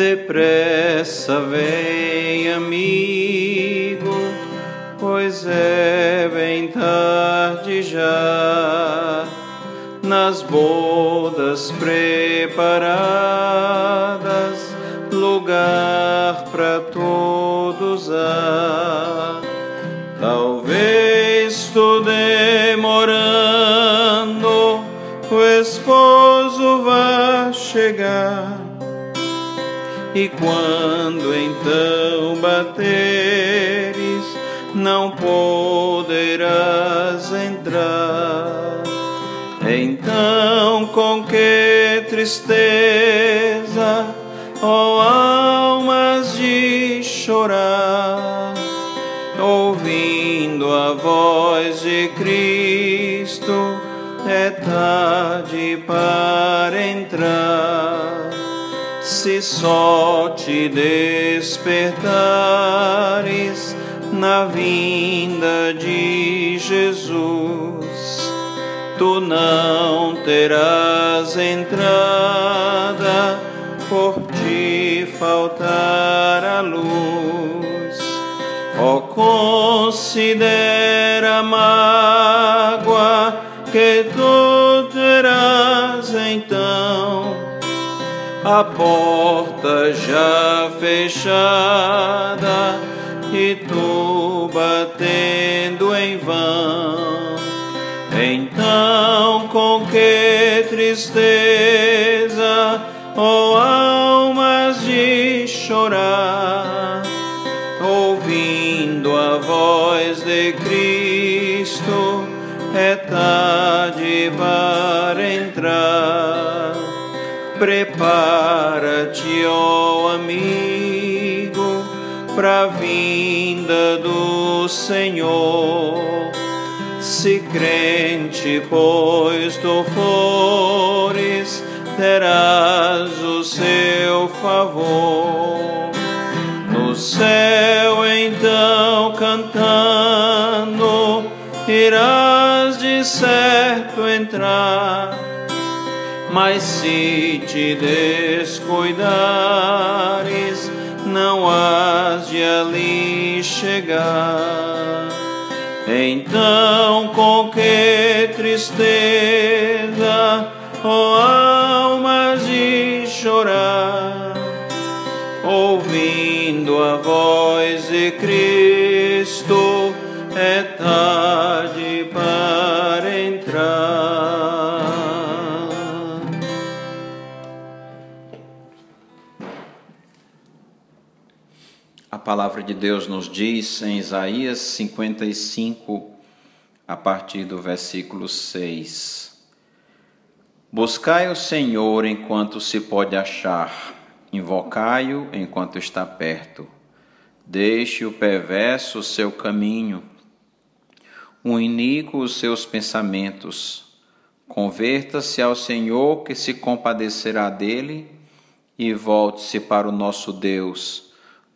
Depressa vem, amigo, pois é bem tarde já. Nas bodas preparadas, lugar para todos há. E quando então bateres, não poderás entrar. Então, com que tristeza, ó oh almas de chorar, ouvindo a voz de Cristo, é tarde para entrar se só te despertares na vinda de Jesus, tu não terás entrada por te faltar a luz. Oh, considera a mágoa que tu terás então a porta já fechada e tu batendo em vão. Então, com que tristeza, ó oh almas de chorar, ouvindo a voz de Cristo, é tarde para entrar Prepara-te, ó amigo, para a vinda do Senhor. Se crente, pois tu fores, terás o seu favor. No céu, então, cantando, irás de certo entrar mas se te descuidares, não has de ali chegar. Então, com que tristeza, ó oh almas de chorar, ouvindo a voz de Cristo, de Deus nos diz em Isaías 55, a partir do versículo 6: Buscai o Senhor enquanto se pode achar, invocai-o enquanto está perto. Deixe o perverso seu caminho, o iníquo os seus pensamentos. Converta-se ao Senhor que se compadecerá dele e volte-se para o nosso Deus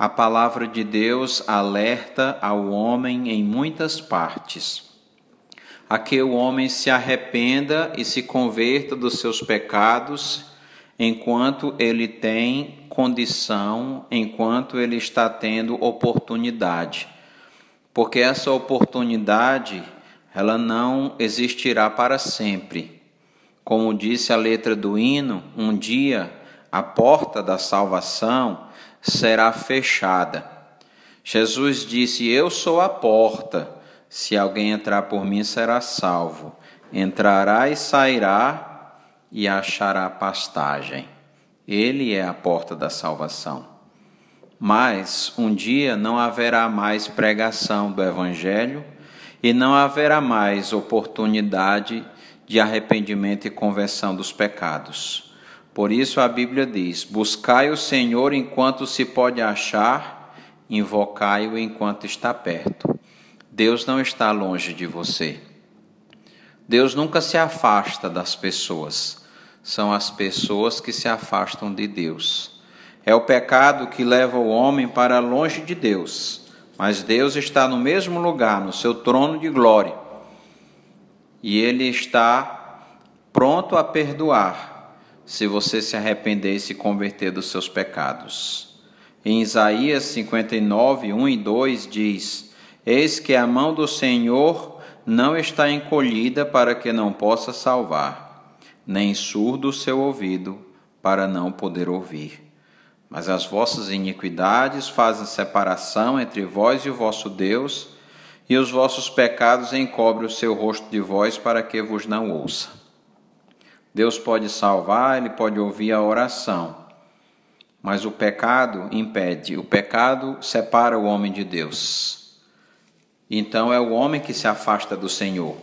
A palavra de Deus alerta ao homem em muitas partes a que o homem se arrependa e se converta dos seus pecados enquanto ele tem condição, enquanto ele está tendo oportunidade. Porque essa oportunidade, ela não existirá para sempre. Como disse a letra do hino, um dia a porta da salvação será fechada. Jesus disse: Eu sou a porta. Se alguém entrar por mim, será salvo. Entrará e sairá e achará pastagem. Ele é a porta da salvação. Mas um dia não haverá mais pregação do Evangelho e não haverá mais oportunidade de arrependimento e conversão dos pecados Por isso a Bíblia diz: Buscai o Senhor enquanto se pode achar, invocai-o enquanto está perto. Deus não está longe de você. Deus nunca se afasta das pessoas, são as pessoas que se afastam de Deus. É o pecado que leva o homem para longe de Deus, mas Deus está no mesmo lugar, no seu trono de glória, e Ele está pronto a perdoar se você se arrepender e se converter dos seus pecados. Em Isaías 59, 1 e 2 diz: Eis que a mão do Senhor não está encolhida para que não possa salvar, nem surdo o seu ouvido para não poder ouvir. Mas as vossas iniquidades fazem separação entre vós e o vosso Deus, e os vossos pecados encobrem o seu rosto de vós para que vos não ouça. Deus pode salvar, ele pode ouvir a oração, mas o pecado impede, o pecado separa o homem de Deus. Então é o homem que se afasta do Senhor.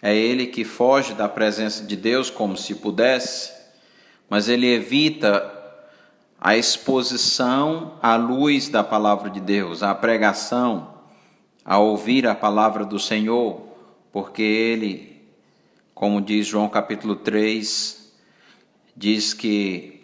É ele que foge da presença de Deus como se pudesse, mas ele evita a exposição à luz da palavra de Deus, a pregação, a ouvir a palavra do Senhor, porque ele, como diz João capítulo 3, diz que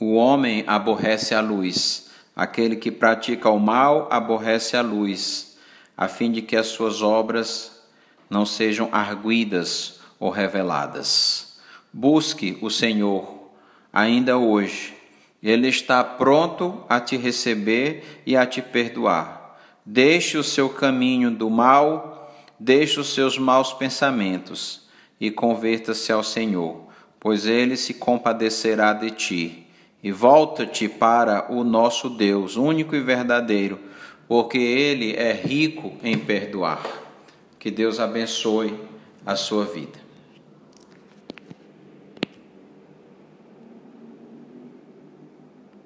o homem aborrece a luz, aquele que pratica o mal aborrece a luz a fim de que as suas obras não sejam arguidas ou reveladas. Busque o Senhor ainda hoje. Ele está pronto a te receber e a te perdoar. Deixe o seu caminho do mal, deixe os seus maus pensamentos e converta-se ao Senhor, pois ele se compadecerá de ti. E volta-te para o nosso Deus, único e verdadeiro porque Ele é rico em perdoar. Que Deus abençoe a sua vida.